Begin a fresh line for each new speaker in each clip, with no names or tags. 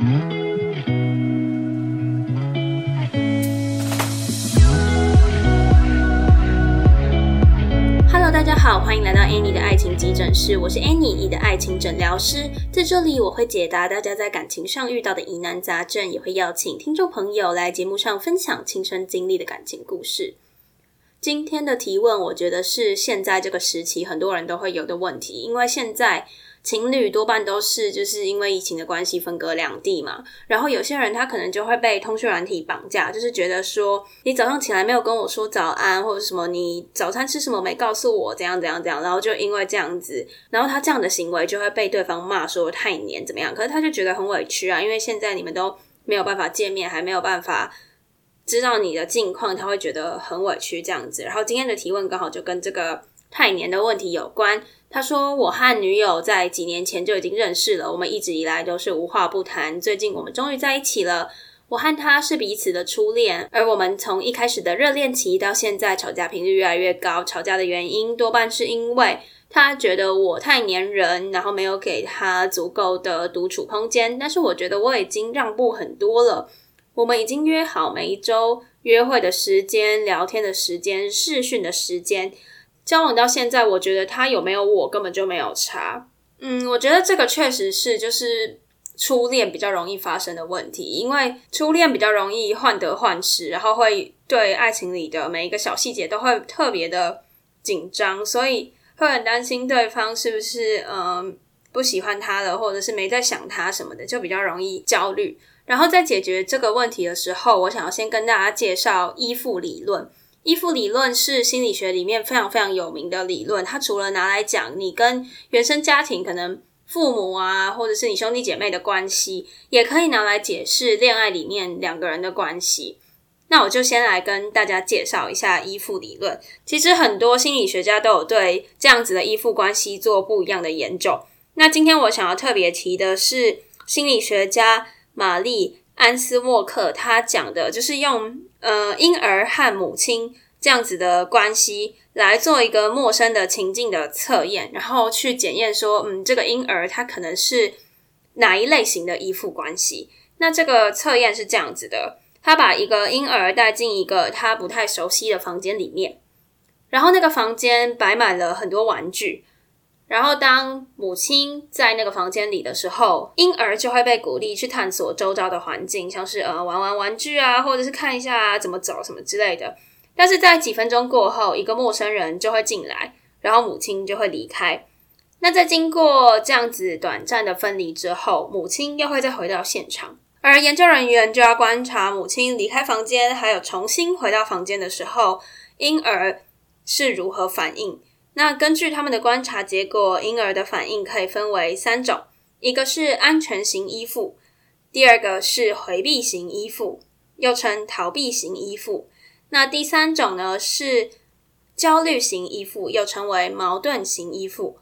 Hello，大家好，欢迎来到 Annie 的爱情急诊室，我是 Annie，你的爱情诊疗师。在这里，我会解答大家在感情上遇到的疑难杂症，也会邀请听众朋友来节目上分享亲身经历的感情故事。今天的提问，我觉得是现在这个时期很多人都会有的问题，因为现在情侣多半都是就是因为疫情的关系分隔两地嘛，然后有些人他可能就会被通讯软体绑架，就是觉得说你早上起来没有跟我说早安，或者什么你早餐吃什么没告诉我，怎样怎样怎样，然后就因为这样子，然后他这样的行为就会被对方骂说太黏怎么样，可是他就觉得很委屈啊，因为现在你们都没有办法见面，还没有办法。知道你的近况，他会觉得很委屈这样子。然后今天的提问刚好就跟这个太黏的问题有关。他说：“我和女友在几年前就已经认识了，我们一直以来都是无话不谈。最近我们终于在一起了。我和他是彼此的初恋，而我们从一开始的热恋期到现在，吵架频率越来越高。吵架的原因多半是因为他觉得我太黏人，然后没有给他足够的独处空间。但是我觉得我已经让步很多了。”我们已经约好每一周约会的时间、聊天的时间、视讯的时间。交往到现在，我觉得他有没有我根本就没有差。嗯，我觉得这个确实是就是初恋比较容易发生的问题，因为初恋比较容易患得患失，然后会对爱情里的每一个小细节都会特别的紧张，所以会很担心对方是不是嗯不喜欢他了，或者是没在想他什么的，就比较容易焦虑。然后在解决这个问题的时候，我想要先跟大家介绍依附理论。依附理论是心理学里面非常非常有名的理论。它除了拿来讲你跟原生家庭，可能父母啊，或者是你兄弟姐妹的关系，也可以拿来解释恋爱里面两个人的关系。那我就先来跟大家介绍一下依附理论。其实很多心理学家都有对这样子的依附关系做不一样的研究。那今天我想要特别提的是心理学家。玛丽安斯沃克他讲的就是用呃婴儿和母亲这样子的关系来做一个陌生的情境的测验，然后去检验说，嗯，这个婴儿他可能是哪一类型的依附关系。那这个测验是这样子的：他把一个婴儿带进一个他不太熟悉的房间里面，然后那个房间摆满了很多玩具。然后，当母亲在那个房间里的时候，婴儿就会被鼓励去探索周遭的环境，像是呃玩玩玩具啊，或者是看一下怎么走什么之类的。但是在几分钟过后，一个陌生人就会进来，然后母亲就会离开。那在经过这样子短暂的分离之后，母亲又会再回到现场，而研究人员就要观察母亲离开房间，还有重新回到房间的时候，婴儿是如何反应。那根据他们的观察结果，婴儿的反应可以分为三种：一个是安全型依附，第二个是回避型依附，又称逃避型依附。那第三种呢是焦虑型依附，又称为矛盾型依附。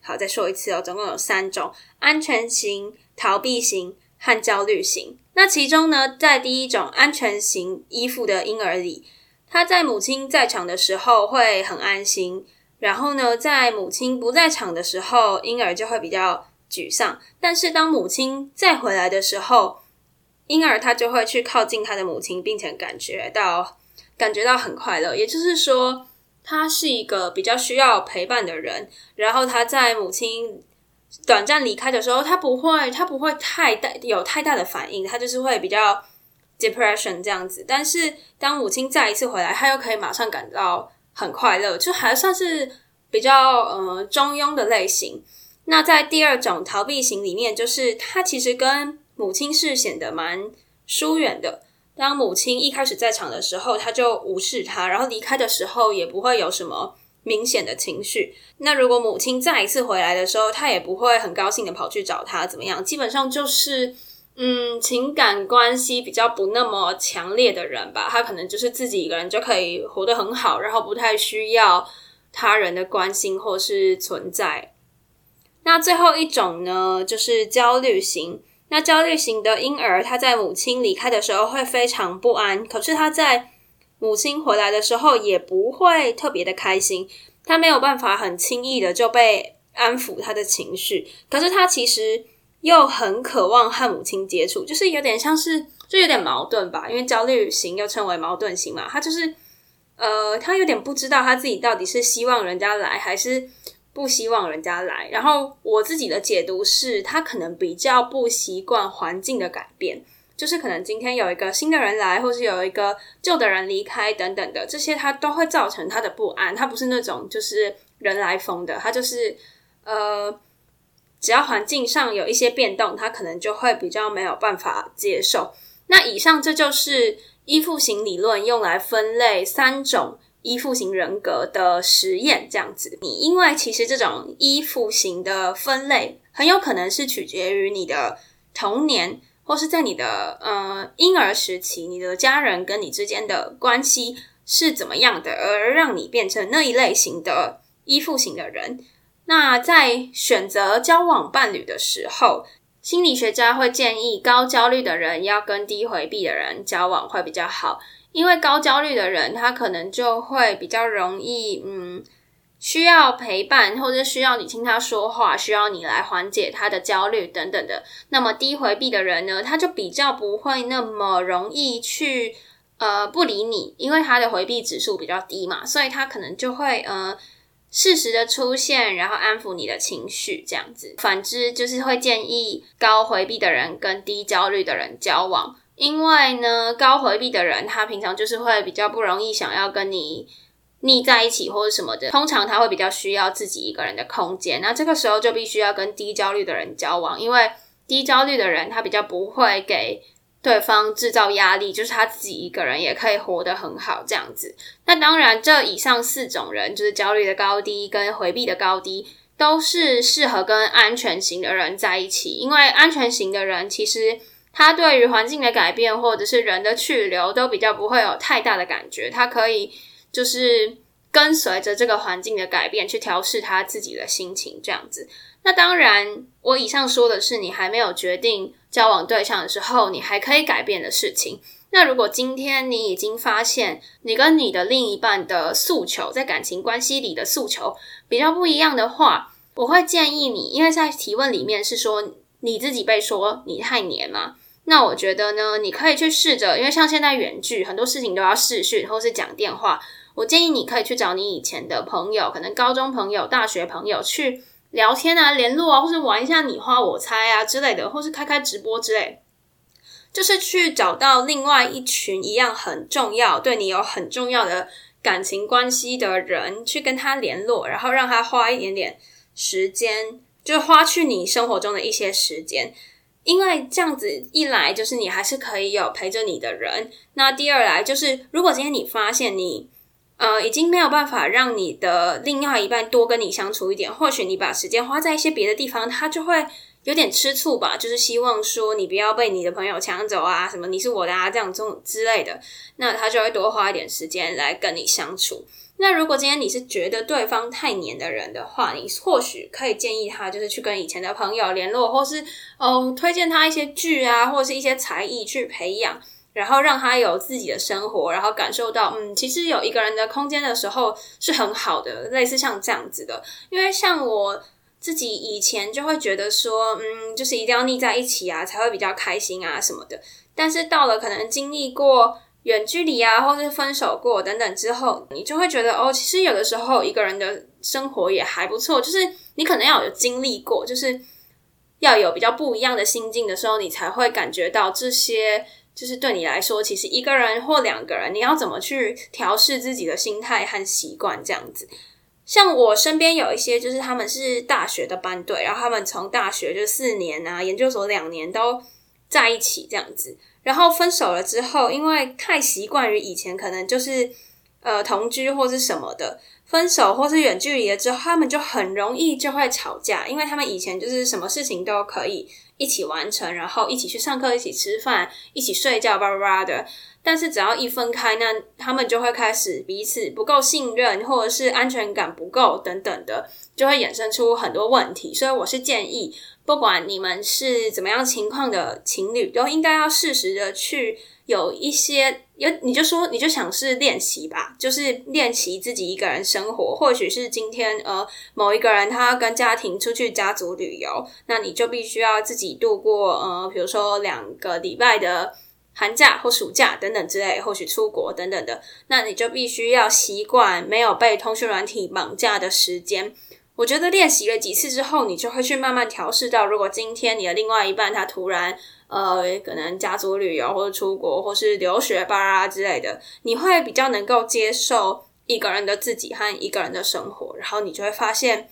好，再说一次哦，总共有三种：安全型、逃避型和焦虑型。那其中呢，在第一种安全型依附的婴儿里，他在母亲在场的时候会很安心。然后呢，在母亲不在场的时候，婴儿就会比较沮丧。但是当母亲再回来的时候，婴儿他就会去靠近他的母亲，并且感觉到感觉到很快乐。也就是说，他是一个比较需要陪伴的人。然后他在母亲短暂离开的时候，他不会他不会太大有太大的反应，他就是会比较 depression 这样子。但是当母亲再一次回来，他又可以马上感到。很快乐，就还算是比较呃中庸的类型。那在第二种逃避型里面，就是他其实跟母亲是显得蛮疏远的。当母亲一开始在场的时候，他就无视他，然后离开的时候也不会有什么明显的情绪。那如果母亲再一次回来的时候，他也不会很高兴的跑去找他，怎么样？基本上就是。嗯，情感关系比较不那么强烈的人吧，他可能就是自己一个人就可以活得很好，然后不太需要他人的关心或是存在。那最后一种呢，就是焦虑型。那焦虑型的婴儿，他在母亲离开的时候会非常不安，可是他在母亲回来的时候也不会特别的开心，他没有办法很轻易的就被安抚他的情绪，可是他其实。又很渴望和母亲接触，就是有点像是，就有点矛盾吧。因为焦虑型又称为矛盾型嘛，他就是，呃，他有点不知道他自己到底是希望人家来还是不希望人家来。然后我自己的解读是，他可能比较不习惯环境的改变，就是可能今天有一个新的人来，或是有一个旧的人离开等等的，这些他都会造成他的不安。他不是那种就是人来疯的，他就是呃。只要环境上有一些变动，他可能就会比较没有办法接受。那以上这就是依附型理论用来分类三种依附型人格的实验，这样子。你因为其实这种依附型的分类很有可能是取决于你的童年，或是在你的呃婴儿时期，你的家人跟你之间的关系是怎么样的，而让你变成那一类型的依附型的人。那在选择交往伴侣的时候，心理学家会建议高焦虑的人要跟低回避的人交往会比较好，因为高焦虑的人他可能就会比较容易，嗯，需要陪伴或者需要你听他说话，需要你来缓解他的焦虑等等的。那么低回避的人呢，他就比较不会那么容易去呃不理你，因为他的回避指数比较低嘛，所以他可能就会呃。适时的出现，然后安抚你的情绪，这样子。反之，就是会建议高回避的人跟低焦虑的人交往，因为呢，高回避的人他平常就是会比较不容易想要跟你腻在一起或者什么的，通常他会比较需要自己一个人的空间。那这个时候就必须要跟低焦虑的人交往，因为低焦虑的人他比较不会给。对方制造压力，就是他自己一个人也可以活得很好，这样子。那当然，这以上四种人，就是焦虑的高低跟回避的高低，都是适合跟安全型的人在一起。因为安全型的人，其实他对于环境的改变或者是人的去留，都比较不会有太大的感觉。他可以就是跟随着这个环境的改变去调试他自己的心情，这样子。那当然，我以上说的是你还没有决定交往对象的时候，你还可以改变的事情。那如果今天你已经发现你跟你的另一半的诉求，在感情关系里的诉求比较不一样的话，我会建议你，因为在提问里面是说你自己被说你太黏嘛。那我觉得呢，你可以去试着，因为像现在远距，很多事情都要视讯或是讲电话。我建议你可以去找你以前的朋友，可能高中朋友、大学朋友去。聊天啊，联络啊，或是玩一下你画我猜啊之类的，或是开开直播之类，就是去找到另外一群一样很重要、对你有很重要的感情关系的人，去跟他联络，然后让他花一点点时间，就花去你生活中的一些时间，因为这样子一来，就是你还是可以有陪着你的人；那第二来，就是如果今天你发现你。呃，已经没有办法让你的另外一半多跟你相处一点。或许你把时间花在一些别的地方，他就会有点吃醋吧。就是希望说你不要被你的朋友抢走啊，什么你是我的啊，这样这种之类的。那他就会多花一点时间来跟你相处。那如果今天你是觉得对方太黏的人的话，你或许可以建议他，就是去跟以前的朋友联络，或是哦推荐他一些剧啊，或者是一些才艺去培养。然后让他有自己的生活，然后感受到，嗯，其实有一个人的空间的时候是很好的，类似像这样子的。因为像我自己以前就会觉得说，嗯，就是一定要腻在一起啊，才会比较开心啊什么的。但是到了可能经历过远距离啊，或是分手过等等之后，你就会觉得，哦，其实有的时候一个人的生活也还不错。就是你可能要有经历过，就是要有比较不一样的心境的时候，你才会感觉到这些。就是对你来说，其实一个人或两个人，你要怎么去调试自己的心态和习惯这样子？像我身边有一些，就是他们是大学的班队，然后他们从大学就四年啊，研究所两年都在一起这样子，然后分手了之后，因为太习惯于以前可能就是呃同居或是什么的，分手或是远距离了之后，他们就很容易就会吵架，因为他们以前就是什么事情都可以。一起完成，然后一起去上课，一起吃饭，一起睡觉，叭叭叭的。但是只要一分开，那他们就会开始彼此不够信任，或者是安全感不够等等的，就会衍生出很多问题。所以我是建议，不管你们是怎么样情况的情侣，都应该要适时的去有一些有，你就说你就想是练习吧，就是练习自己一个人生活。或许是今天呃某一个人他要跟家庭出去家族旅游，那你就必须要自己度过呃比如说两个礼拜的寒假或暑假等等之类，或许出国等等的，那你就必须要习惯没有被通讯软体绑架的时间。我觉得练习了几次之后，你就会去慢慢调试到，如果今天你的另外一半他突然呃，可能家族旅游或者出国或是留学吧啊之类的，你会比较能够接受一个人的自己和一个人的生活，然后你就会发现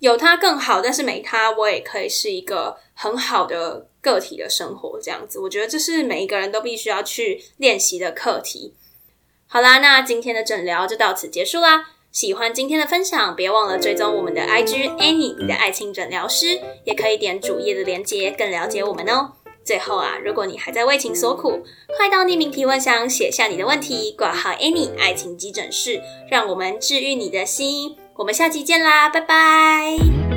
有他更好，但是没他我也可以是一个很好的个体的生活，这样子。我觉得这是每一个人都必须要去练习的课题。好啦，那今天的诊疗就到此结束啦。喜欢今天的分享，别忘了追踪我们的 IG Annie，你的爱情诊疗师，也可以点主页的链接，更了解我们哦。最后啊，如果你还在为情所苦，快到匿名提问箱写下你的问题，挂号 Annie 爱情急诊室，让我们治愈你的心。我们下期见啦，拜拜。